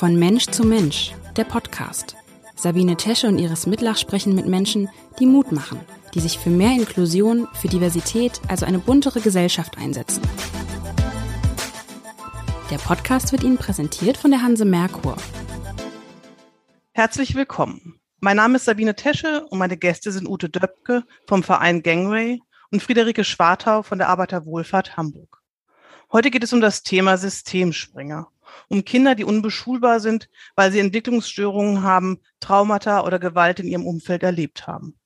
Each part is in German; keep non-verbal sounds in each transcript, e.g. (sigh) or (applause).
Von Mensch zu Mensch, der Podcast. Sabine Tesche und Iris Mitlach sprechen mit Menschen, die Mut machen, die sich für mehr Inklusion, für Diversität, also eine buntere Gesellschaft einsetzen. Der Podcast wird Ihnen präsentiert von der Hanse Merkur. Herzlich willkommen. Mein Name ist Sabine Tesche und meine Gäste sind Ute Döpke vom Verein Gangway und Friederike Schwartau von der Arbeiterwohlfahrt Hamburg. Heute geht es um das Thema Systemspringer, um Kinder, die unbeschulbar sind, weil sie Entwicklungsstörungen haben, Traumata oder Gewalt in ihrem Umfeld erlebt haben.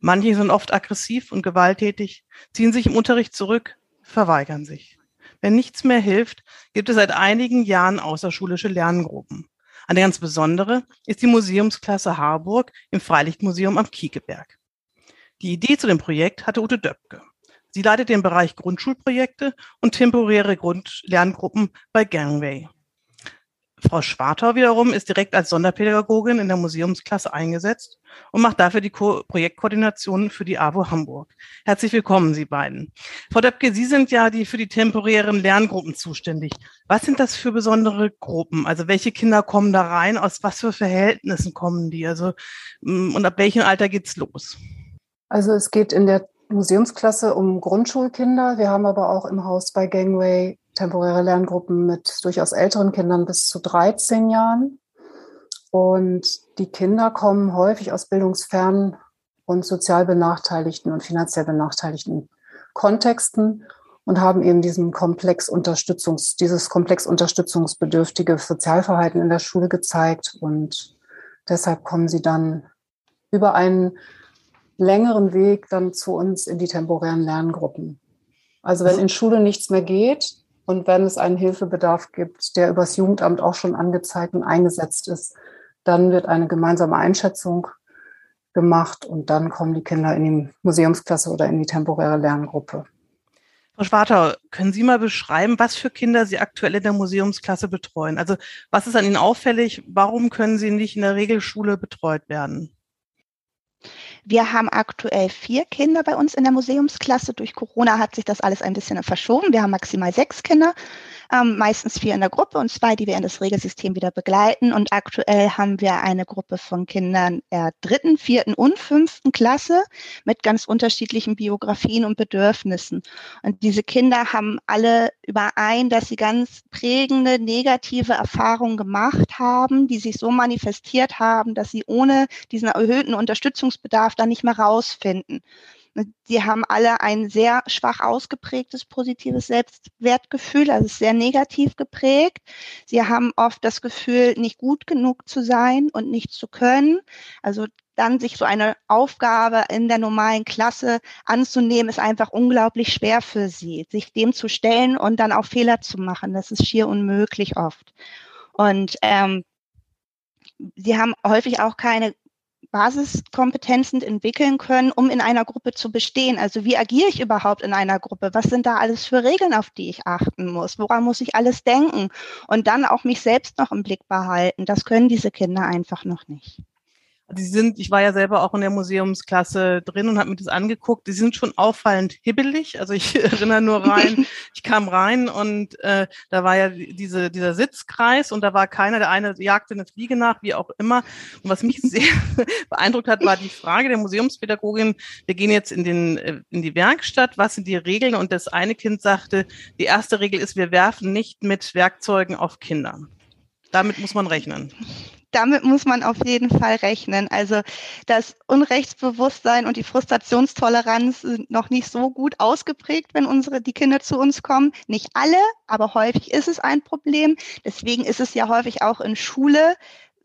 Manche sind oft aggressiv und gewalttätig, ziehen sich im Unterricht zurück, verweigern sich. Wenn nichts mehr hilft, gibt es seit einigen Jahren außerschulische Lerngruppen. Eine ganz besondere ist die Museumsklasse Harburg im Freilichtmuseum am Kiekeberg. Die Idee zu dem Projekt hatte Ute Döpke. Sie leitet den Bereich Grundschulprojekte und temporäre Grundlerngruppen bei Gangway. Frau Schwartau wiederum ist direkt als Sonderpädagogin in der Museumsklasse eingesetzt und macht dafür die Ko Projektkoordination für die AWO Hamburg. Herzlich willkommen, Sie beiden. Frau Döpke, Sie sind ja die für die temporären Lerngruppen zuständig. Was sind das für besondere Gruppen? Also welche Kinder kommen da rein? Aus was für Verhältnissen kommen die? Also mm, und ab welchem Alter geht's los? Also es geht in der Museumsklasse um Grundschulkinder. Wir haben aber auch im Haus bei Gangway temporäre Lerngruppen mit durchaus älteren Kindern bis zu 13 Jahren. Und die Kinder kommen häufig aus bildungsfernen und sozial benachteiligten und finanziell benachteiligten Kontexten und haben eben diesen Komplex Unterstützungs, dieses Komplex unterstützungsbedürftige Sozialverhalten in der Schule gezeigt. Und deshalb kommen sie dann über einen längeren Weg dann zu uns in die temporären Lerngruppen. Also wenn in Schule nichts mehr geht und wenn es einen Hilfebedarf gibt, der übers Jugendamt auch schon angezeigt und eingesetzt ist, dann wird eine gemeinsame Einschätzung gemacht und dann kommen die Kinder in die Museumsklasse oder in die temporäre Lerngruppe. Frau Schwartau, können Sie mal beschreiben, was für Kinder Sie aktuell in der Museumsklasse betreuen? Also was ist an Ihnen auffällig? Warum können Sie nicht in der Regelschule betreut werden? Wir haben aktuell vier Kinder bei uns in der Museumsklasse. Durch Corona hat sich das alles ein bisschen verschoben. Wir haben maximal sechs Kinder ähm, meistens vier in der Gruppe und zwei, die wir in das Regelsystem wieder begleiten. Und aktuell haben wir eine Gruppe von Kindern der dritten, vierten und fünften Klasse mit ganz unterschiedlichen Biografien und Bedürfnissen. Und diese Kinder haben alle überein, dass sie ganz prägende negative Erfahrungen gemacht haben, die sich so manifestiert haben, dass sie ohne diesen erhöhten Unterstützungsbedarf dann nicht mehr rausfinden. Die haben alle ein sehr schwach ausgeprägtes positives Selbstwertgefühl, also sehr negativ geprägt. Sie haben oft das Gefühl, nicht gut genug zu sein und nicht zu können. Also dann sich so eine Aufgabe in der normalen Klasse anzunehmen, ist einfach unglaublich schwer für sie, sich dem zu stellen und dann auch Fehler zu machen. Das ist schier unmöglich oft. Und ähm, sie haben häufig auch keine Basiskompetenzen entwickeln können, um in einer Gruppe zu bestehen. Also wie agiere ich überhaupt in einer Gruppe? Was sind da alles für Regeln, auf die ich achten muss? Woran muss ich alles denken? Und dann auch mich selbst noch im Blick behalten. Das können diese Kinder einfach noch nicht. Die sind, ich war ja selber auch in der Museumsklasse drin und habe mir das angeguckt. Die sind schon auffallend hibbelig. Also ich (laughs) erinnere nur rein, (laughs) ich kam rein und äh, da war ja diese, dieser Sitzkreis und da war keiner, der eine jagte eine Fliege nach, wie auch immer. Und was mich (laughs) sehr beeindruckt hat, war die Frage der Museumspädagogin, wir gehen jetzt in, den, äh, in die Werkstatt, was sind die Regeln? Und das eine Kind sagte, die erste Regel ist, wir werfen nicht mit Werkzeugen auf Kinder. Damit muss man rechnen damit muss man auf jeden Fall rechnen. Also das Unrechtsbewusstsein und die Frustrationstoleranz sind noch nicht so gut ausgeprägt, wenn unsere die Kinder zu uns kommen. Nicht alle, aber häufig ist es ein Problem. Deswegen ist es ja häufig auch in Schule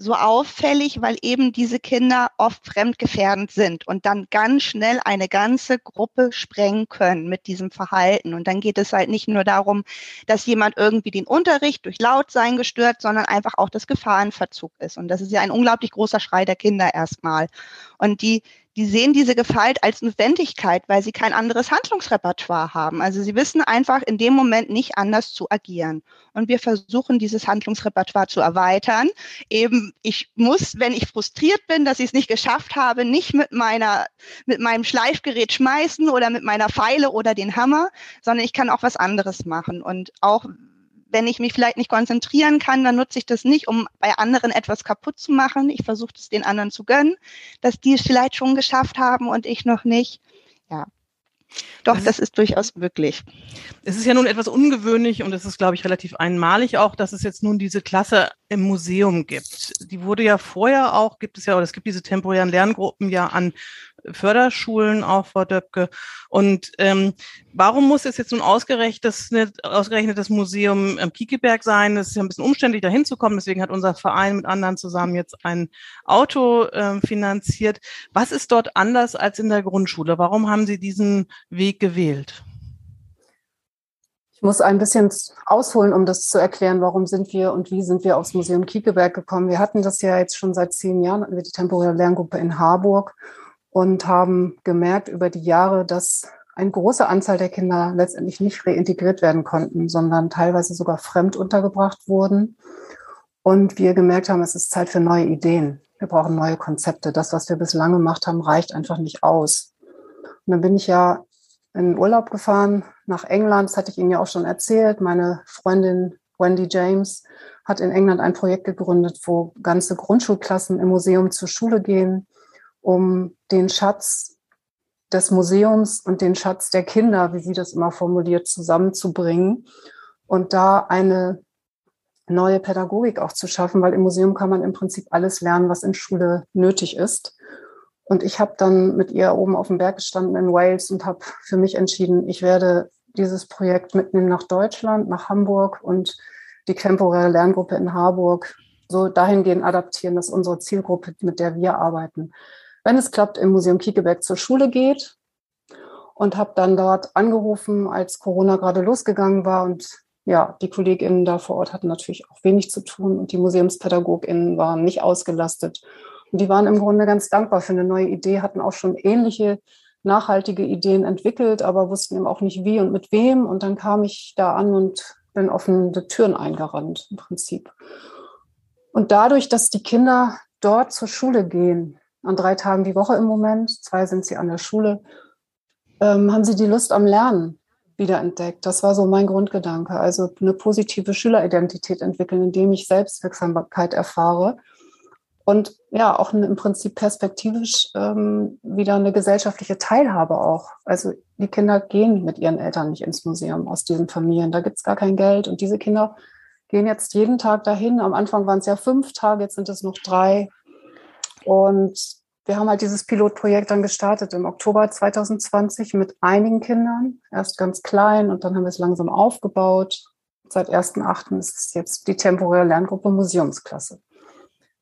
so auffällig, weil eben diese Kinder oft fremdgefährdend sind und dann ganz schnell eine ganze Gruppe sprengen können mit diesem Verhalten. Und dann geht es halt nicht nur darum, dass jemand irgendwie den Unterricht durch Lautsein gestört, sondern einfach auch das Gefahrenverzug ist. Und das ist ja ein unglaublich großer Schrei der Kinder erstmal. Und die die sehen diese Gewalt als Notwendigkeit, weil sie kein anderes Handlungsrepertoire haben. Also sie wissen einfach in dem Moment nicht anders zu agieren. Und wir versuchen, dieses Handlungsrepertoire zu erweitern. Eben, ich muss, wenn ich frustriert bin, dass ich es nicht geschafft habe, nicht mit meiner, mit meinem Schleifgerät schmeißen oder mit meiner Pfeile oder den Hammer, sondern ich kann auch was anderes machen. Und auch wenn ich mich vielleicht nicht konzentrieren kann, dann nutze ich das nicht, um bei anderen etwas kaputt zu machen. Ich versuche es den anderen zu gönnen, dass die es vielleicht schon geschafft haben und ich noch nicht. Ja, doch, das, das ist durchaus möglich. Es ist ja nun etwas ungewöhnlich und es ist, glaube ich, relativ einmalig auch, dass es jetzt nun diese Klasse im Museum gibt. Die wurde ja vorher auch, gibt es ja, oder es gibt diese temporären Lerngruppen ja an Förderschulen auch, Frau Döpke. Und ähm, warum muss es jetzt nun ausgerechnet, ausgerechnet das Museum am Kiekeberg sein? Es ist ja ein bisschen umständlich, da hinzukommen. Deswegen hat unser Verein mit anderen zusammen jetzt ein Auto äh, finanziert. Was ist dort anders als in der Grundschule? Warum haben Sie diesen Weg gewählt? Ich muss ein bisschen ausholen, um das zu erklären, warum sind wir und wie sind wir aufs Museum Kiekeberg gekommen. Wir hatten das ja jetzt schon seit zehn Jahren, wir die temporäre Lerngruppe in Harburg und haben gemerkt über die Jahre, dass eine große Anzahl der Kinder letztendlich nicht reintegriert werden konnten, sondern teilweise sogar fremd untergebracht wurden. Und wir gemerkt haben, es ist Zeit für neue Ideen. Wir brauchen neue Konzepte. Das, was wir bislang gemacht haben, reicht einfach nicht aus. Und dann bin ich ja in Urlaub gefahren nach England. Das hatte ich Ihnen ja auch schon erzählt. Meine Freundin Wendy James hat in England ein Projekt gegründet, wo ganze Grundschulklassen im Museum zur Schule gehen um den Schatz des Museums und den Schatz der Kinder, wie sie das immer formuliert, zusammenzubringen und da eine neue Pädagogik auch zu schaffen, weil im Museum kann man im Prinzip alles lernen, was in Schule nötig ist. Und ich habe dann mit ihr oben auf dem Berg gestanden in Wales und habe für mich entschieden, ich werde dieses Projekt mitnehmen nach Deutschland, nach Hamburg und die temporäre Lerngruppe in Harburg so dahingehend adaptieren, dass unsere Zielgruppe, mit der wir arbeiten, wenn es klappt, im Museum Kiekeberg zur Schule geht und habe dann dort angerufen, als Corona gerade losgegangen war und ja, die KollegInnen da vor Ort hatten natürlich auch wenig zu tun und die MuseumspädagogInnen waren nicht ausgelastet. Und die waren im Grunde ganz dankbar für eine neue Idee, hatten auch schon ähnliche nachhaltige Ideen entwickelt, aber wussten eben auch nicht wie und mit wem. Und dann kam ich da an und bin offene Türen eingerannt im Prinzip. Und dadurch, dass die Kinder dort zur Schule gehen, an drei Tagen die Woche im Moment, zwei sind sie an der Schule, ähm, haben sie die Lust am Lernen wiederentdeckt. Das war so mein Grundgedanke. Also eine positive Schüleridentität entwickeln, indem ich Selbstwirksamkeit erfahre und ja, auch im Prinzip perspektivisch ähm, wieder eine gesellschaftliche Teilhabe auch. Also die Kinder gehen mit ihren Eltern nicht ins Museum aus diesen Familien. Da gibt es gar kein Geld. Und diese Kinder gehen jetzt jeden Tag dahin. Am Anfang waren es ja fünf Tage, jetzt sind es noch drei. Und wir haben halt dieses Pilotprojekt dann gestartet im Oktober 2020 mit einigen Kindern, erst ganz klein und dann haben wir es langsam aufgebaut. Seit 1.8. ist es jetzt die temporäre Lerngruppe Museumsklasse.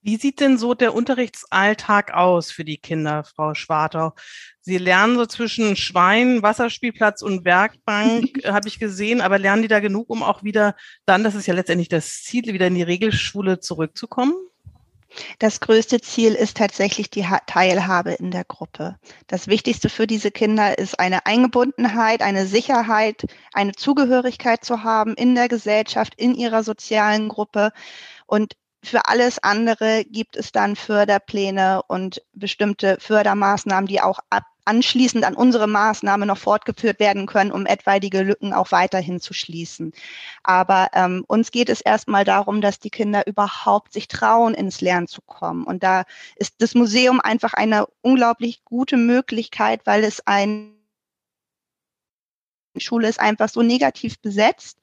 Wie sieht denn so der Unterrichtsalltag aus für die Kinder, Frau Schwartau? Sie lernen so zwischen Schwein, Wasserspielplatz und Werkbank, (laughs) habe ich gesehen, aber lernen die da genug, um auch wieder dann, das ist ja letztendlich das Ziel, wieder in die Regelschule zurückzukommen? Das größte Ziel ist tatsächlich die Teilhabe in der Gruppe. Das Wichtigste für diese Kinder ist eine Eingebundenheit, eine Sicherheit, eine Zugehörigkeit zu haben in der Gesellschaft, in ihrer sozialen Gruppe. Und für alles andere gibt es dann Förderpläne und bestimmte Fördermaßnahmen, die auch ab anschließend an unsere Maßnahme noch fortgeführt werden können, um etwaige Lücken auch weiterhin zu schließen. Aber ähm, uns geht es erstmal darum, dass die Kinder überhaupt sich trauen, ins Lernen zu kommen. Und da ist das Museum einfach eine unglaublich gute Möglichkeit, weil es ein Schule ist einfach so negativ besetzt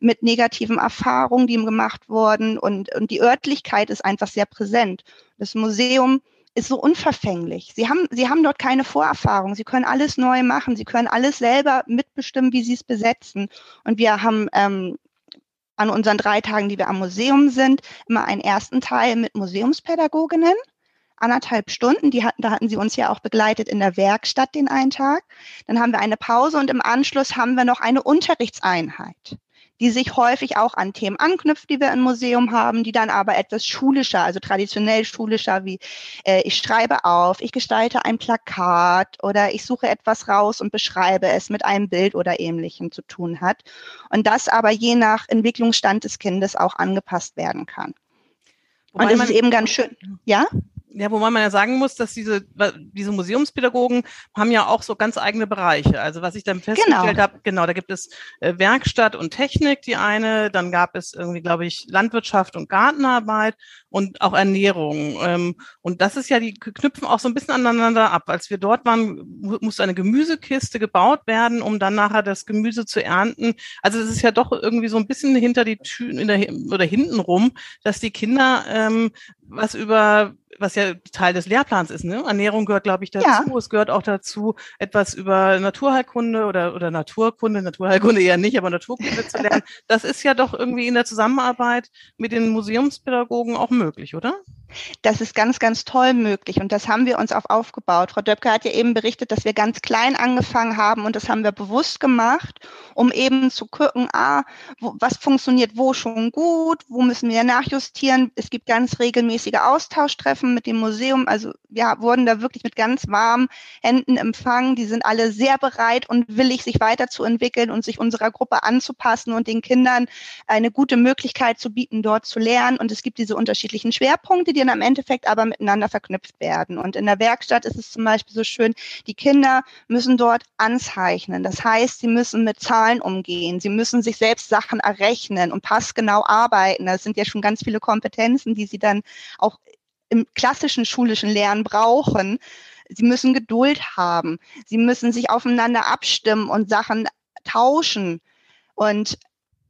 mit negativen Erfahrungen, die ihm gemacht wurden und, und die Örtlichkeit ist einfach sehr präsent. Das Museum ist so unverfänglich. Sie haben, sie haben dort keine Vorerfahrung. Sie können alles neu machen. Sie können alles selber mitbestimmen, wie sie es besetzen. Und wir haben ähm, an unseren drei Tagen, die wir am Museum sind, immer einen ersten Teil mit Museumspädagoginnen. Anderthalb Stunden, die hatten, da hatten sie uns ja auch begleitet in der Werkstatt den einen Tag. Dann haben wir eine Pause und im Anschluss haben wir noch eine Unterrichtseinheit die sich häufig auch an Themen anknüpft, die wir im Museum haben, die dann aber etwas schulischer, also traditionell schulischer, wie äh, ich schreibe auf, ich gestalte ein Plakat oder ich suche etwas raus und beschreibe es mit einem Bild oder ähnlichem zu tun hat. Und das aber je nach Entwicklungsstand des Kindes auch angepasst werden kann. Wobei und das ist eben ganz schön. Ja? Ja, wobei man ja sagen muss, dass diese, diese Museumspädagogen haben ja auch so ganz eigene Bereiche. Also was ich dann festgestellt genau. habe, genau, da gibt es äh, Werkstatt und Technik, die eine, dann gab es irgendwie, glaube ich, Landwirtschaft und Gartenarbeit und auch Ernährung. Ähm, und das ist ja, die knüpfen auch so ein bisschen aneinander ab. Als wir dort waren, musste eine Gemüsekiste gebaut werden, um dann nachher das Gemüse zu ernten. Also es ist ja doch irgendwie so ein bisschen hinter die Tür in der, oder hinten rum, dass die Kinder ähm, was über was ja Teil des Lehrplans ist. Ne? Ernährung gehört, glaube ich, dazu. Ja. Es gehört auch dazu, etwas über Naturheilkunde oder, oder Naturkunde, Naturheilkunde eher nicht, aber Naturkunde zu lernen. (laughs) Das ist ja doch irgendwie in der Zusammenarbeit mit den Museumspädagogen auch möglich, oder? Das ist ganz, ganz toll möglich und das haben wir uns auch aufgebaut. Frau Döpke hat ja eben berichtet, dass wir ganz klein angefangen haben und das haben wir bewusst gemacht, um eben zu gucken, ah, wo, was funktioniert wo schon gut, wo müssen wir nachjustieren. Es gibt ganz regelmäßige Austauschtreffen mit dem Museum. Also wir wurden da wirklich mit ganz warmen Händen empfangen. Die sind alle sehr bereit und willig, sich weiterzuentwickeln und sich unserer Gruppe anzupassen und den Kindern eine gute Möglichkeit zu bieten, dort zu lernen. Und es gibt diese unterschiedlichen Schwerpunkte, die dann am Endeffekt aber miteinander verknüpft werden. Und in der Werkstatt ist es zum Beispiel so schön, die Kinder müssen dort anzeichnen. Das heißt, sie müssen mit Zahlen umgehen. Sie müssen sich selbst Sachen errechnen und passgenau arbeiten. Das sind ja schon ganz viele Kompetenzen, die sie dann auch im klassischen schulischen Lernen brauchen. Sie müssen Geduld haben. Sie müssen sich aufeinander abstimmen und Sachen tauschen. Und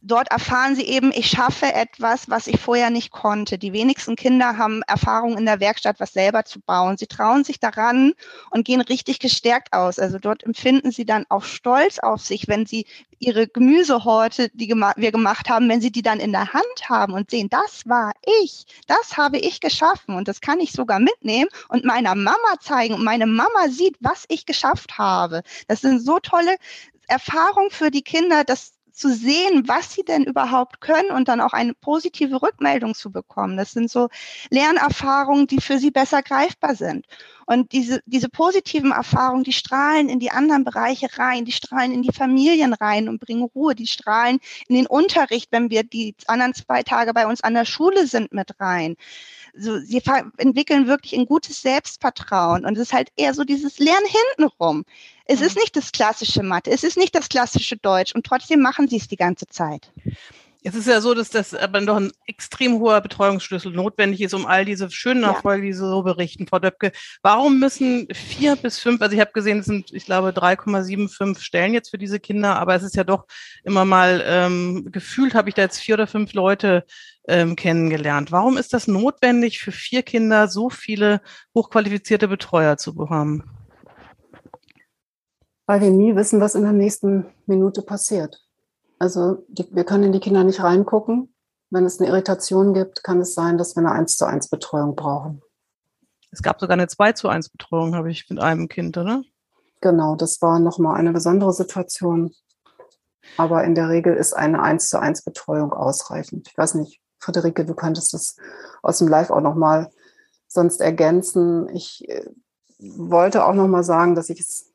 dort erfahren sie eben, ich schaffe etwas, was ich vorher nicht konnte. Die wenigsten Kinder haben Erfahrung in der Werkstatt, was selber zu bauen. Sie trauen sich daran und gehen richtig gestärkt aus. Also dort empfinden sie dann auch Stolz auf sich, wenn sie ihre Gemüsehorte, die wir gemacht haben, wenn sie die dann in der Hand haben und sehen, das war ich, das habe ich geschaffen und das kann ich sogar mitnehmen und meiner Mama zeigen und meine Mama sieht, was ich geschafft habe. Das sind so tolle Erfahrungen für die Kinder, dass zu sehen, was sie denn überhaupt können und dann auch eine positive Rückmeldung zu bekommen. Das sind so Lernerfahrungen, die für sie besser greifbar sind. Und diese, diese positiven Erfahrungen, die strahlen in die anderen Bereiche rein, die strahlen in die Familien rein und bringen Ruhe, die strahlen in den Unterricht, wenn wir die anderen zwei Tage bei uns an der Schule sind, mit rein so, sie entwickeln wirklich ein gutes Selbstvertrauen und es ist halt eher so dieses Lernen hintenrum. Es ist nicht das klassische Mathe, es ist nicht das klassische Deutsch und trotzdem machen sie es die ganze Zeit. Es ist ja so, dass das aber noch ein extrem hoher Betreuungsschlüssel notwendig ist, um all diese schönen Erfolge, die Sie so berichten, Frau Döpke. Warum müssen vier bis fünf, also ich habe gesehen, es sind, ich glaube, 3,75 Stellen jetzt für diese Kinder, aber es ist ja doch immer mal ähm, gefühlt, habe ich da jetzt vier oder fünf Leute ähm, kennengelernt. Warum ist das notwendig, für vier Kinder so viele hochqualifizierte Betreuer zu bekommen? Weil wir nie wissen, was in der nächsten Minute passiert. Also die, wir können in die Kinder nicht reingucken. Wenn es eine Irritation gibt, kann es sein, dass wir eine 1 zu 1 Betreuung brauchen. Es gab sogar eine 2 zu 1 Betreuung, habe ich mit einem Kind, oder? Genau, das war nochmal eine besondere Situation. Aber in der Regel ist eine 1 zu 1 Betreuung ausreichend. Ich weiß nicht, Friederike, du könntest das aus dem Live auch nochmal sonst ergänzen. Ich äh, wollte auch nochmal sagen, dass ich es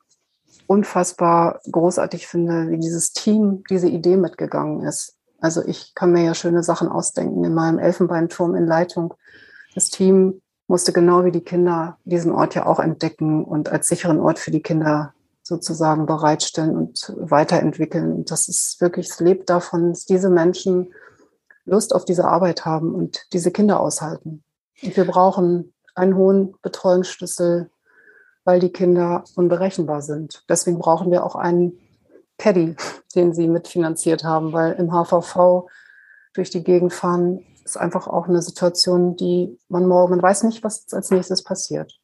unfassbar großartig finde, wie dieses Team diese Idee mitgegangen ist. Also ich kann mir ja schöne Sachen ausdenken in meinem Elfenbeinturm in Leitung. Das Team musste genau wie die Kinder diesen Ort ja auch entdecken und als sicheren Ort für die Kinder sozusagen bereitstellen und weiterentwickeln. Und das ist wirklich, es lebt davon, dass diese Menschen Lust auf diese Arbeit haben und diese Kinder aushalten. Und wir brauchen einen hohen Betreuungsschlüssel, weil die Kinder unberechenbar sind. Deswegen brauchen wir auch einen Caddy, den sie mitfinanziert haben, weil im HVV durch die Gegend fahren ist einfach auch eine Situation, die man morgen, man weiß nicht, was als nächstes passiert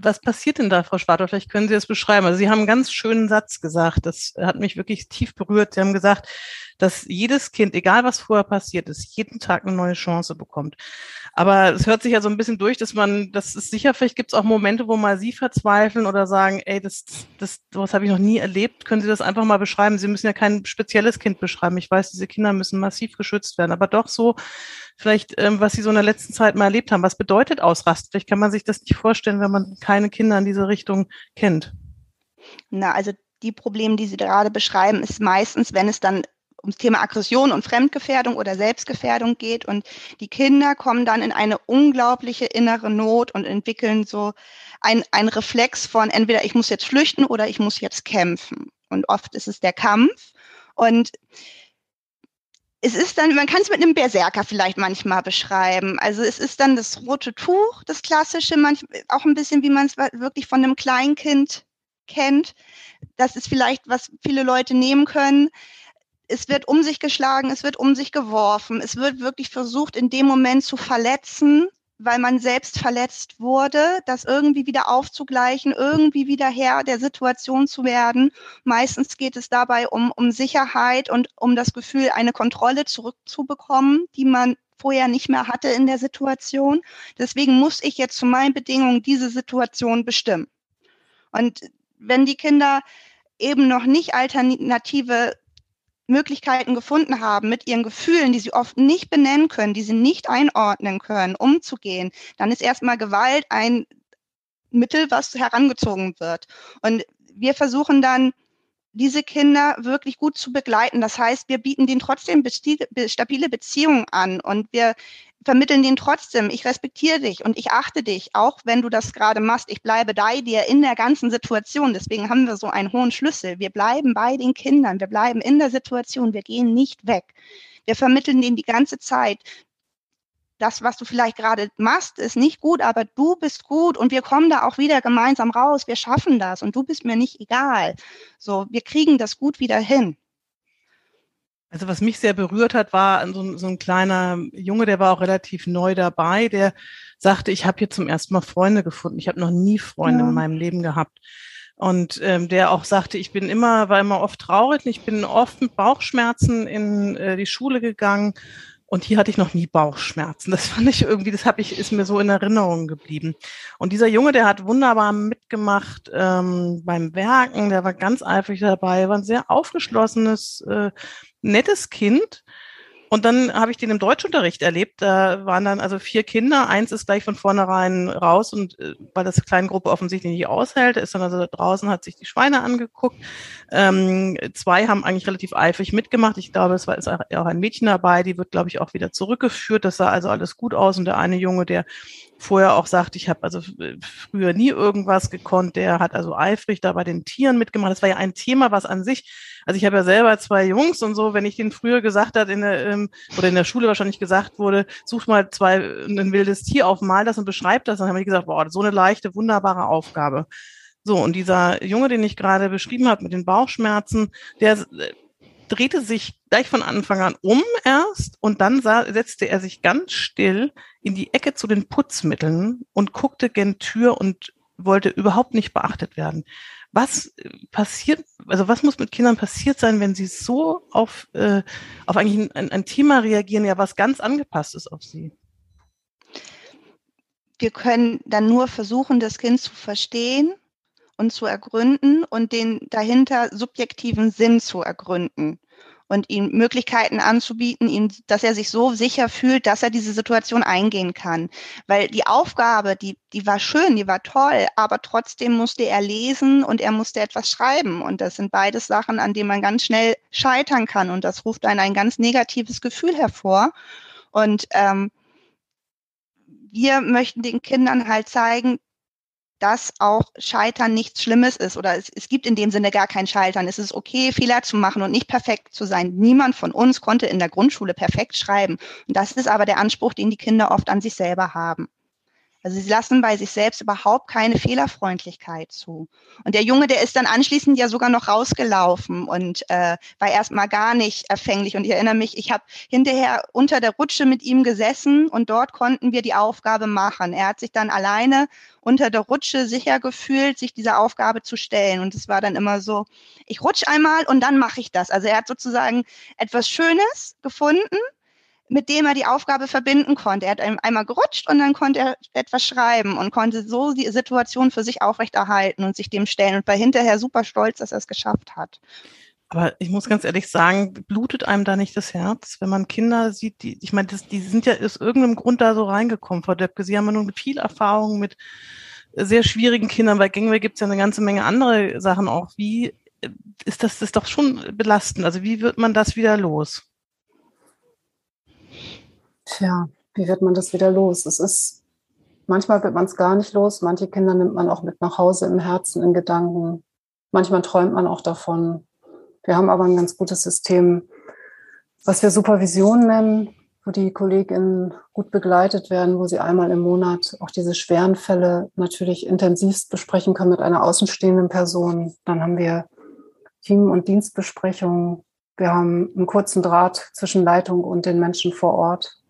was passiert denn da, Frau Schwartau? Vielleicht können Sie das beschreiben. Also Sie haben einen ganz schönen Satz gesagt. Das hat mich wirklich tief berührt. Sie haben gesagt, dass jedes Kind, egal was vorher passiert ist, jeden Tag eine neue Chance bekommt. Aber es hört sich ja so ein bisschen durch, dass man, das ist sicher, vielleicht gibt es auch Momente, wo mal Sie verzweifeln oder sagen, ey, das, das, was habe ich noch nie erlebt. Können Sie das einfach mal beschreiben? Sie müssen ja kein spezielles Kind beschreiben. Ich weiß, diese Kinder müssen massiv geschützt werden, aber doch so, vielleicht, ähm, was Sie so in der letzten Zeit mal erlebt haben. Was bedeutet Ausrasten? Vielleicht kann man sich das nicht vorstellen, wenn man keine Kinder in diese Richtung kennt. Na, also die Probleme, die Sie gerade beschreiben, ist meistens, wenn es dann ums Thema Aggression und Fremdgefährdung oder Selbstgefährdung geht. Und die Kinder kommen dann in eine unglaubliche innere Not und entwickeln so ein, ein Reflex von entweder ich muss jetzt flüchten oder ich muss jetzt kämpfen. Und oft ist es der Kampf. Und es ist dann, man kann es mit einem Berserker vielleicht manchmal beschreiben. Also es ist dann das rote Tuch, das klassische, manchmal auch ein bisschen, wie man es wirklich von einem Kleinkind kennt. Das ist vielleicht, was viele Leute nehmen können. Es wird um sich geschlagen, es wird um sich geworfen, es wird wirklich versucht, in dem Moment zu verletzen, weil man selbst verletzt wurde, das irgendwie wieder aufzugleichen, irgendwie wieder Herr der Situation zu werden. Meistens geht es dabei um, um Sicherheit und um das Gefühl, eine Kontrolle zurückzubekommen, die man vorher nicht mehr hatte in der Situation. Deswegen muss ich jetzt zu meinen Bedingungen diese Situation bestimmen. Und wenn die Kinder eben noch nicht alternative Möglichkeiten gefunden haben, mit ihren Gefühlen, die sie oft nicht benennen können, die sie nicht einordnen können, umzugehen, dann ist erstmal Gewalt ein Mittel, was herangezogen wird. Und wir versuchen dann, diese Kinder wirklich gut zu begleiten. Das heißt, wir bieten denen trotzdem stabile Beziehungen an und wir vermitteln denen trotzdem, ich respektiere dich und ich achte dich, auch wenn du das gerade machst. Ich bleibe bei dir in der ganzen Situation. Deswegen haben wir so einen hohen Schlüssel. Wir bleiben bei den Kindern, wir bleiben in der Situation, wir gehen nicht weg. Wir vermitteln denen die ganze Zeit, das, was du vielleicht gerade machst, ist nicht gut, aber du bist gut und wir kommen da auch wieder gemeinsam raus. Wir schaffen das und du bist mir nicht egal. So, wir kriegen das gut wieder hin. Also was mich sehr berührt hat, war so, so ein kleiner Junge, der war auch relativ neu dabei, der sagte, ich habe hier zum ersten Mal Freunde gefunden. Ich habe noch nie Freunde ja. in meinem Leben gehabt. Und ähm, der auch sagte, ich bin immer, war immer oft traurig, ich bin oft mit Bauchschmerzen in äh, die Schule gegangen und hier hatte ich noch nie Bauchschmerzen. Das fand ich irgendwie, das habe ich, ist mir so in Erinnerung geblieben. Und dieser Junge, der hat wunderbar mitgemacht ähm, beim Werken, der war ganz eifrig dabei, war ein sehr aufgeschlossenes, äh, nettes Kind. Und dann habe ich den im Deutschunterricht erlebt. Da waren dann also vier Kinder. Eins ist gleich von vornherein raus und äh, weil das kleine Gruppe offensichtlich nicht aushält, ist dann also draußen, hat sich die Schweine angeguckt. Ähm, zwei haben eigentlich relativ eifrig mitgemacht. Ich glaube, es war ist auch ein Mädchen dabei, die wird, glaube ich, auch wieder zurückgeführt. Das sah also alles gut aus. Und der eine Junge, der vorher auch sagt, ich habe also äh, früher nie irgendwas gekonnt, der hat also eifrig da bei den Tieren mitgemacht. Das war ja ein Thema, was an sich, also ich habe ja selber zwei Jungs und so, wenn ich denen früher gesagt hat in der, ähm, oder in der Schule wahrscheinlich gesagt wurde, such mal zwei, ein wildes Tier auf, mal das und beschreib das, dann habe ich gesagt, boah, so eine leichte, wunderbare Aufgabe. So, und dieser Junge, den ich gerade beschrieben habe mit den Bauchschmerzen, der äh, drehte sich gleich von Anfang an um erst und dann sah, setzte er sich ganz still in die Ecke zu den Putzmitteln und guckte gen Tür und wollte überhaupt nicht beachtet werden. Was passiert, also was muss mit Kindern passiert sein, wenn sie so auf, äh, auf eigentlich ein, ein Thema reagieren, ja, was ganz angepasst ist auf sie? Wir können dann nur versuchen, das Kind zu verstehen und zu ergründen und den dahinter subjektiven Sinn zu ergründen und ihm Möglichkeiten anzubieten, ihm, dass er sich so sicher fühlt, dass er diese Situation eingehen kann. Weil die Aufgabe, die, die war schön, die war toll, aber trotzdem musste er lesen und er musste etwas schreiben. Und das sind beides Sachen, an denen man ganz schnell scheitern kann. Und das ruft einen ein ganz negatives Gefühl hervor. Und ähm, wir möchten den Kindern halt zeigen, dass auch Scheitern nichts Schlimmes ist oder es, es gibt in dem Sinne gar kein Scheitern. Es ist okay, Fehler zu machen und nicht perfekt zu sein. Niemand von uns konnte in der Grundschule perfekt schreiben. Und das ist aber der Anspruch, den die Kinder oft an sich selber haben. Also sie lassen bei sich selbst überhaupt keine Fehlerfreundlichkeit zu. Und der Junge, der ist dann anschließend ja sogar noch rausgelaufen und äh, war erstmal gar nicht erfänglich. Und ich erinnere mich, ich habe hinterher unter der Rutsche mit ihm gesessen und dort konnten wir die Aufgabe machen. Er hat sich dann alleine unter der Rutsche sicher gefühlt, sich dieser Aufgabe zu stellen. Und es war dann immer so, ich rutsche einmal und dann mache ich das. Also er hat sozusagen etwas Schönes gefunden mit dem er die Aufgabe verbinden konnte. Er hat einmal gerutscht und dann konnte er etwas schreiben und konnte so die Situation für sich aufrechterhalten und sich dem stellen und war hinterher super stolz, dass er es geschafft hat. Aber ich muss ganz ehrlich sagen, blutet einem da nicht das Herz, wenn man Kinder sieht, die, ich meine, das, die sind ja aus irgendeinem Grund da so reingekommen, Frau Döpke. Sie haben ja nun viel Erfahrung mit sehr schwierigen Kindern. Bei Gangway gibt es ja eine ganze Menge andere Sachen auch. Wie ist das ist doch schon belastend. Also wie wird man das wieder los? Tja, wie wird man das wieder los? Es ist, manchmal wird man es gar nicht los. Manche Kinder nimmt man auch mit nach Hause im Herzen, in Gedanken. Manchmal träumt man auch davon. Wir haben aber ein ganz gutes System, was wir Supervision nennen, wo die Kolleginnen gut begleitet werden, wo sie einmal im Monat auch diese schweren Fälle natürlich intensivst besprechen können mit einer außenstehenden Person. Dann haben wir Team- und Dienstbesprechungen. Wir haben einen kurzen Draht zwischen Leitung und den Menschen vor Ort.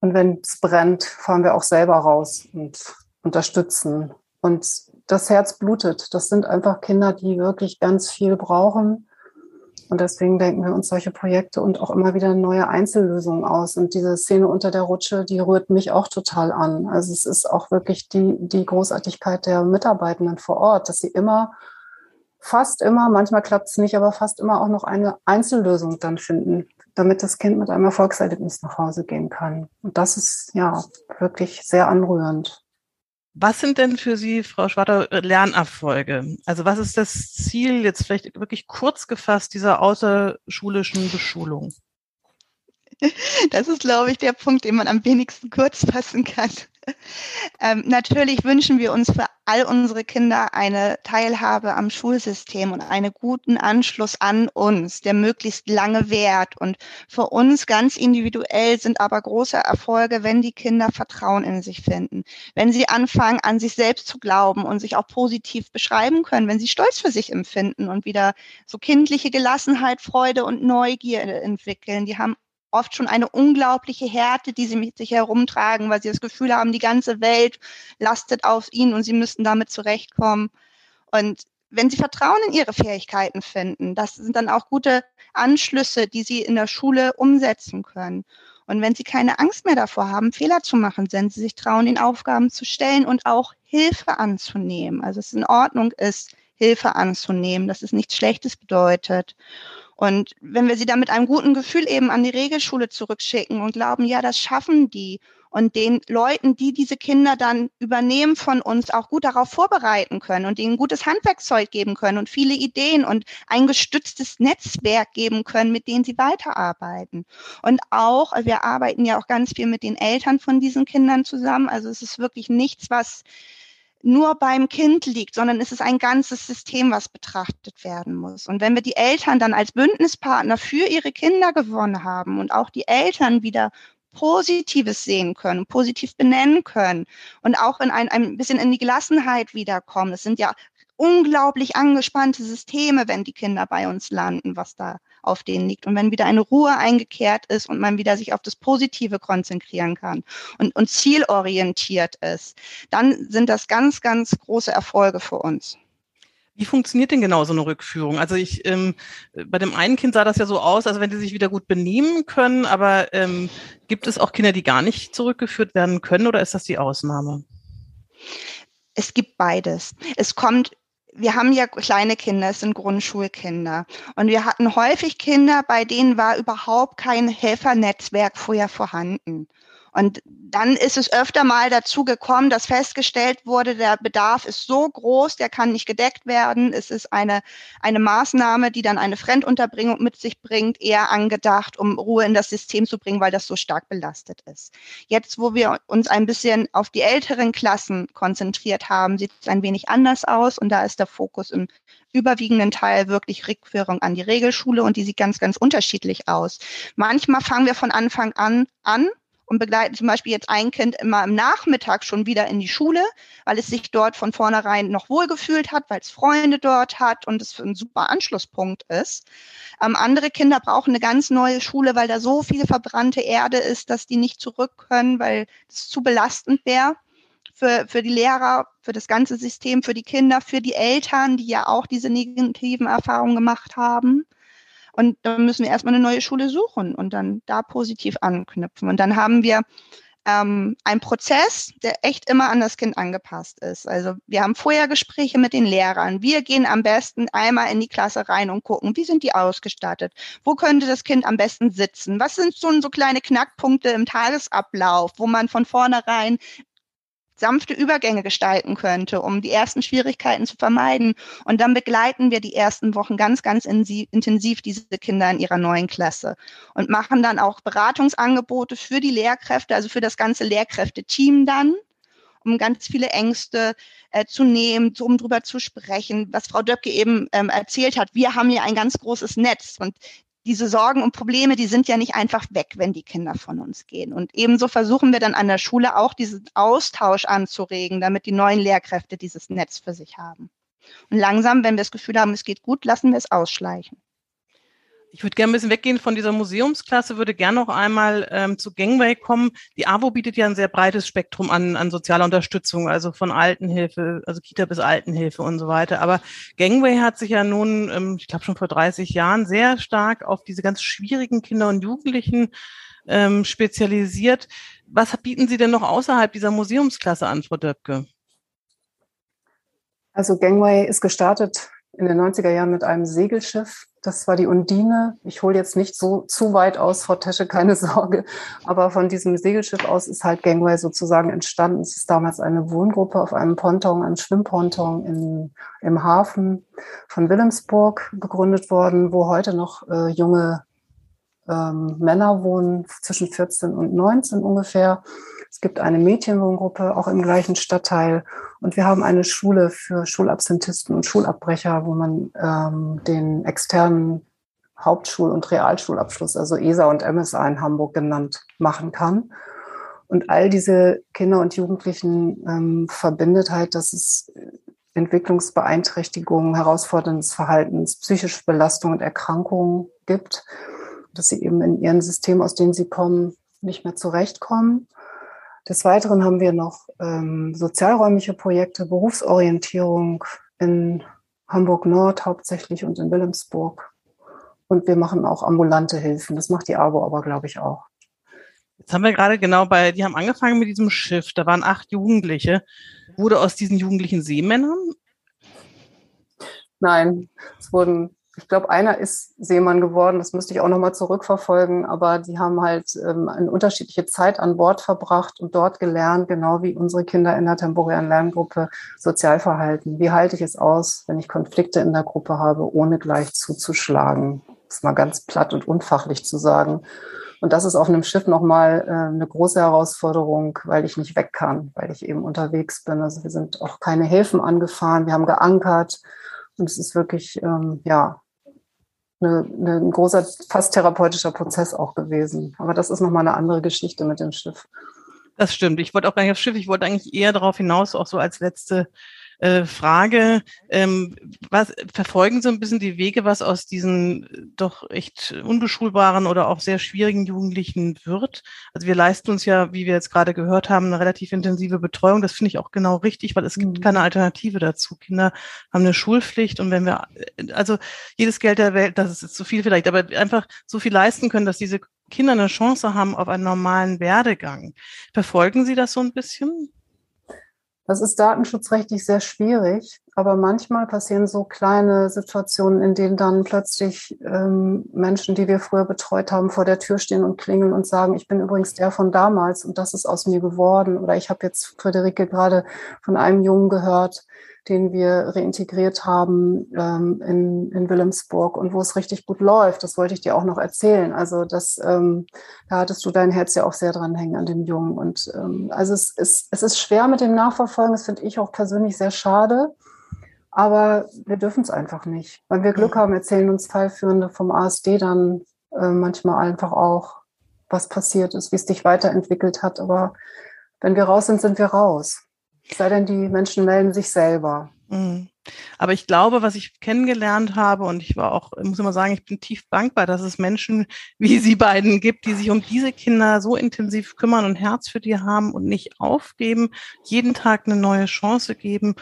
Und wenn es brennt, fahren wir auch selber raus und unterstützen. Und das Herz blutet. Das sind einfach Kinder, die wirklich ganz viel brauchen und deswegen denken wir uns solche Projekte und auch immer wieder neue Einzellösungen aus. Und diese Szene unter der Rutsche, die rührt mich auch total an. Also es ist auch wirklich die, die Großartigkeit der Mitarbeitenden vor Ort, dass sie immer, fast immer, manchmal klappt es nicht, aber fast immer auch noch eine Einzellösung dann finden, damit das Kind mit einem Erfolgserlebnis nach Hause gehen kann. Und das ist ja wirklich sehr anrührend. Was sind denn für Sie, Frau Schwarter, Lernerfolge? Also was ist das Ziel jetzt vielleicht wirklich kurz gefasst dieser außerschulischen Beschulung? (laughs) Das ist, glaube ich, der Punkt, den man am wenigsten kurz fassen kann. Ähm, natürlich wünschen wir uns für all unsere Kinder eine Teilhabe am Schulsystem und einen guten Anschluss an uns, der möglichst lange währt. Und für uns ganz individuell sind aber große Erfolge, wenn die Kinder Vertrauen in sich finden, wenn sie anfangen, an sich selbst zu glauben und sich auch positiv beschreiben können, wenn sie Stolz für sich empfinden und wieder so kindliche Gelassenheit, Freude und Neugier entwickeln. Die haben oft schon eine unglaubliche Härte, die sie mit sich herumtragen, weil sie das Gefühl haben, die ganze Welt lastet auf ihnen und sie müssten damit zurechtkommen. Und wenn sie Vertrauen in ihre Fähigkeiten finden, das sind dann auch gute Anschlüsse, die sie in der Schule umsetzen können. Und wenn sie keine Angst mehr davor haben, Fehler zu machen, wenn sie sich trauen, den Aufgaben zu stellen und auch Hilfe anzunehmen, also es in Ordnung ist, Hilfe anzunehmen, dass es nichts Schlechtes bedeutet. Und wenn wir sie dann mit einem guten Gefühl eben an die Regelschule zurückschicken und glauben, ja, das schaffen die und den Leuten, die diese Kinder dann übernehmen von uns, auch gut darauf vorbereiten können und ihnen gutes Handwerkzeug geben können und viele Ideen und ein gestütztes Netzwerk geben können, mit denen sie weiterarbeiten. Und auch, wir arbeiten ja auch ganz viel mit den Eltern von diesen Kindern zusammen. Also es ist wirklich nichts, was nur beim Kind liegt, sondern es ist ein ganzes System, was betrachtet werden muss. Und wenn wir die Eltern dann als Bündnispartner für ihre Kinder gewonnen haben und auch die Eltern wieder Positives sehen können, positiv benennen können und auch in ein, ein bisschen in die Gelassenheit wiederkommen. Es sind ja unglaublich angespannte Systeme, wenn die Kinder bei uns landen, was da auf denen liegt. Und wenn wieder eine Ruhe eingekehrt ist und man wieder sich auf das Positive konzentrieren kann und, und zielorientiert ist, dann sind das ganz, ganz große Erfolge für uns. Wie funktioniert denn genau so eine Rückführung? Also ich, ähm, bei dem einen Kind sah das ja so aus, als wenn die sich wieder gut benehmen können, aber ähm, gibt es auch Kinder, die gar nicht zurückgeführt werden können oder ist das die Ausnahme? Es gibt beides. Es kommt wir haben ja kleine Kinder, es sind Grundschulkinder. Und wir hatten häufig Kinder, bei denen war überhaupt kein Helfernetzwerk vorher vorhanden. Und dann ist es öfter mal dazu gekommen, dass festgestellt wurde, der Bedarf ist so groß, der kann nicht gedeckt werden. Es ist eine, eine Maßnahme, die dann eine Fremdunterbringung mit sich bringt, eher angedacht, um Ruhe in das System zu bringen, weil das so stark belastet ist. Jetzt, wo wir uns ein bisschen auf die älteren Klassen konzentriert haben, sieht es ein wenig anders aus und da ist der Fokus im überwiegenden Teil wirklich Rückführung an die Regelschule und die sieht ganz, ganz unterschiedlich aus. Manchmal fangen wir von Anfang an an und begleiten zum Beispiel jetzt ein Kind immer am Nachmittag schon wieder in die Schule, weil es sich dort von vornherein noch wohlgefühlt hat, weil es Freunde dort hat und es ein super Anschlusspunkt ist. Ähm, andere Kinder brauchen eine ganz neue Schule, weil da so viel verbrannte Erde ist, dass die nicht zurück können, weil es zu belastend wäre. Für, für die Lehrer, für das ganze System, für die Kinder, für die Eltern, die ja auch diese negativen Erfahrungen gemacht haben. Und dann müssen wir erstmal eine neue Schule suchen und dann da positiv anknüpfen. Und dann haben wir ähm, einen Prozess, der echt immer an das Kind angepasst ist. Also wir haben vorher Gespräche mit den Lehrern. Wir gehen am besten einmal in die Klasse rein und gucken, wie sind die ausgestattet? Wo könnte das Kind am besten sitzen? Was sind so, so kleine Knackpunkte im Tagesablauf, wo man von vornherein sanfte Übergänge gestalten könnte, um die ersten Schwierigkeiten zu vermeiden. Und dann begleiten wir die ersten Wochen ganz, ganz intensiv diese Kinder in ihrer neuen Klasse und machen dann auch Beratungsangebote für die Lehrkräfte, also für das ganze Lehrkräfteteam dann um ganz viele Ängste äh, zu nehmen, um drüber zu sprechen, was Frau Döpke eben ähm, erzählt hat. Wir haben hier ein ganz großes Netz und diese Sorgen und Probleme, die sind ja nicht einfach weg, wenn die Kinder von uns gehen. Und ebenso versuchen wir dann an der Schule auch diesen Austausch anzuregen, damit die neuen Lehrkräfte dieses Netz für sich haben. Und langsam, wenn wir das Gefühl haben, es geht gut, lassen wir es ausschleichen. Ich würde gerne ein bisschen weggehen von dieser Museumsklasse, würde gerne noch einmal ähm, zu Gangway kommen. Die AWO bietet ja ein sehr breites Spektrum an, an sozialer Unterstützung, also von Altenhilfe, also Kita bis Altenhilfe und so weiter. Aber Gangway hat sich ja nun, ähm, ich glaube schon vor 30 Jahren, sehr stark auf diese ganz schwierigen Kinder und Jugendlichen ähm, spezialisiert. Was bieten Sie denn noch außerhalb dieser Museumsklasse an, Frau Döpke? Also Gangway ist gestartet in den 90er Jahren mit einem Segelschiff. Das war die Undine. Ich hole jetzt nicht so zu weit aus, Frau Tesche, keine (laughs) Sorge. Aber von diesem Segelschiff aus ist halt Gangway sozusagen entstanden. Es ist damals eine Wohngruppe auf einem Ponton, einem Schwimmponton in, im Hafen von Wilhelmsburg gegründet worden, wo heute noch äh, junge ähm, Männer wohnen, zwischen 14 und 19 ungefähr. Es gibt eine Mädchenwohngruppe auch im gleichen Stadtteil. Und wir haben eine Schule für Schulabsentisten und Schulabbrecher, wo man ähm, den externen Hauptschul- und Realschulabschluss, also ESA und MSA in Hamburg genannt, machen kann. Und all diese Kinder und Jugendlichen ähm, verbindet halt, dass es Entwicklungsbeeinträchtigungen, herausforderndes Verhaltens, psychische Belastung und Erkrankungen gibt, dass sie eben in ihren Systemen, aus denen sie kommen, nicht mehr zurechtkommen des Weiteren haben wir noch ähm, sozialräumliche Projekte, Berufsorientierung in Hamburg Nord hauptsächlich und in Wilhelmsburg. Und wir machen auch ambulante Hilfen. Das macht die ABO aber, glaube ich, auch. Jetzt haben wir gerade genau bei, die haben angefangen mit diesem Schiff. Da waren acht Jugendliche. Wurde aus diesen Jugendlichen Seemännern? Nein, es wurden ich glaube, einer ist Seemann geworden, das müsste ich auch nochmal zurückverfolgen, aber die haben halt ähm, eine unterschiedliche Zeit an Bord verbracht und dort gelernt, genau wie unsere Kinder in der temporären Lerngruppe, Sozialverhalten. Wie halte ich es aus, wenn ich Konflikte in der Gruppe habe, ohne gleich zuzuschlagen? Das ist mal ganz platt und unfachlich zu sagen. Und das ist auf einem Schiff nochmal äh, eine große Herausforderung, weil ich nicht weg kann, weil ich eben unterwegs bin. Also wir sind auch keine Häfen angefahren, wir haben geankert. Und es ist wirklich, ähm, ja, eine, eine, ein großer, fast therapeutischer Prozess auch gewesen. Aber das ist nochmal eine andere Geschichte mit dem Schiff. Das stimmt. Ich wollte auch gar nicht aufs Schiff, ich wollte eigentlich eher darauf hinaus, auch so als letzte äh, Frage, ähm, was verfolgen so ein bisschen die Wege, was aus diesen doch echt unbeschulbaren oder auch sehr schwierigen Jugendlichen wird? Also wir leisten uns ja, wie wir jetzt gerade gehört haben, eine relativ intensive Betreuung. Das finde ich auch genau richtig, weil es gibt mhm. keine Alternative dazu. Kinder haben eine Schulpflicht und wenn wir, also jedes Geld der Welt, das ist jetzt zu viel vielleicht, aber einfach so viel leisten können, dass diese Kinder eine Chance haben auf einen normalen Werdegang. Verfolgen Sie das so ein bisschen? Das ist datenschutzrechtlich sehr schwierig, aber manchmal passieren so kleine Situationen, in denen dann plötzlich ähm, Menschen, die wir früher betreut haben, vor der Tür stehen und klingeln und sagen, ich bin übrigens der von damals und das ist aus mir geworden. Oder ich habe jetzt Friederike gerade von einem Jungen gehört, den wir reintegriert haben ähm, in, in Wilhelmsburg und wo es richtig gut läuft. Das wollte ich dir auch noch erzählen. Also das, ähm, da hattest du dein Herz ja auch sehr dran hängen an dem Jungen. Und ähm, also es ist, es ist schwer mit dem Nachverfolgen. Das finde ich auch persönlich sehr schade. Aber wir dürfen es einfach nicht. Wenn wir Glück haben, erzählen uns Fallführende vom ASD dann äh, manchmal einfach auch, was passiert ist, wie es dich weiterentwickelt hat. Aber wenn wir raus sind, sind wir raus. Sei denn, die Menschen melden sich selber. Mhm. Aber ich glaube, was ich kennengelernt habe, und ich war auch, muss immer sagen, ich bin tief dankbar, dass es Menschen (laughs) wie Sie beiden gibt, die sich um diese Kinder so intensiv kümmern und Herz für die haben und nicht aufgeben, jeden Tag eine neue Chance geben.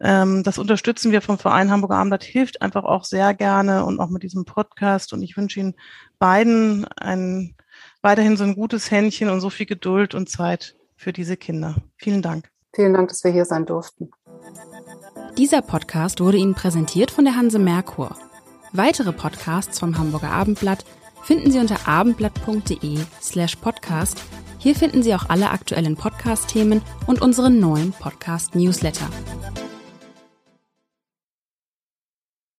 Ähm, das unterstützen wir vom Verein Hamburger Abendblatt, hilft einfach auch sehr gerne und auch mit diesem Podcast. Und ich wünsche Ihnen beiden ein, weiterhin so ein gutes Händchen und so viel Geduld und Zeit für diese Kinder. Vielen Dank. Vielen Dank, dass wir hier sein durften. Dieser Podcast wurde Ihnen präsentiert von der Hanse Merkur. Weitere Podcasts vom Hamburger Abendblatt finden Sie unter abendblatt.de slash podcast Hier finden Sie auch alle aktuellen Podcast-Themen und unseren neuen Podcast-Newsletter.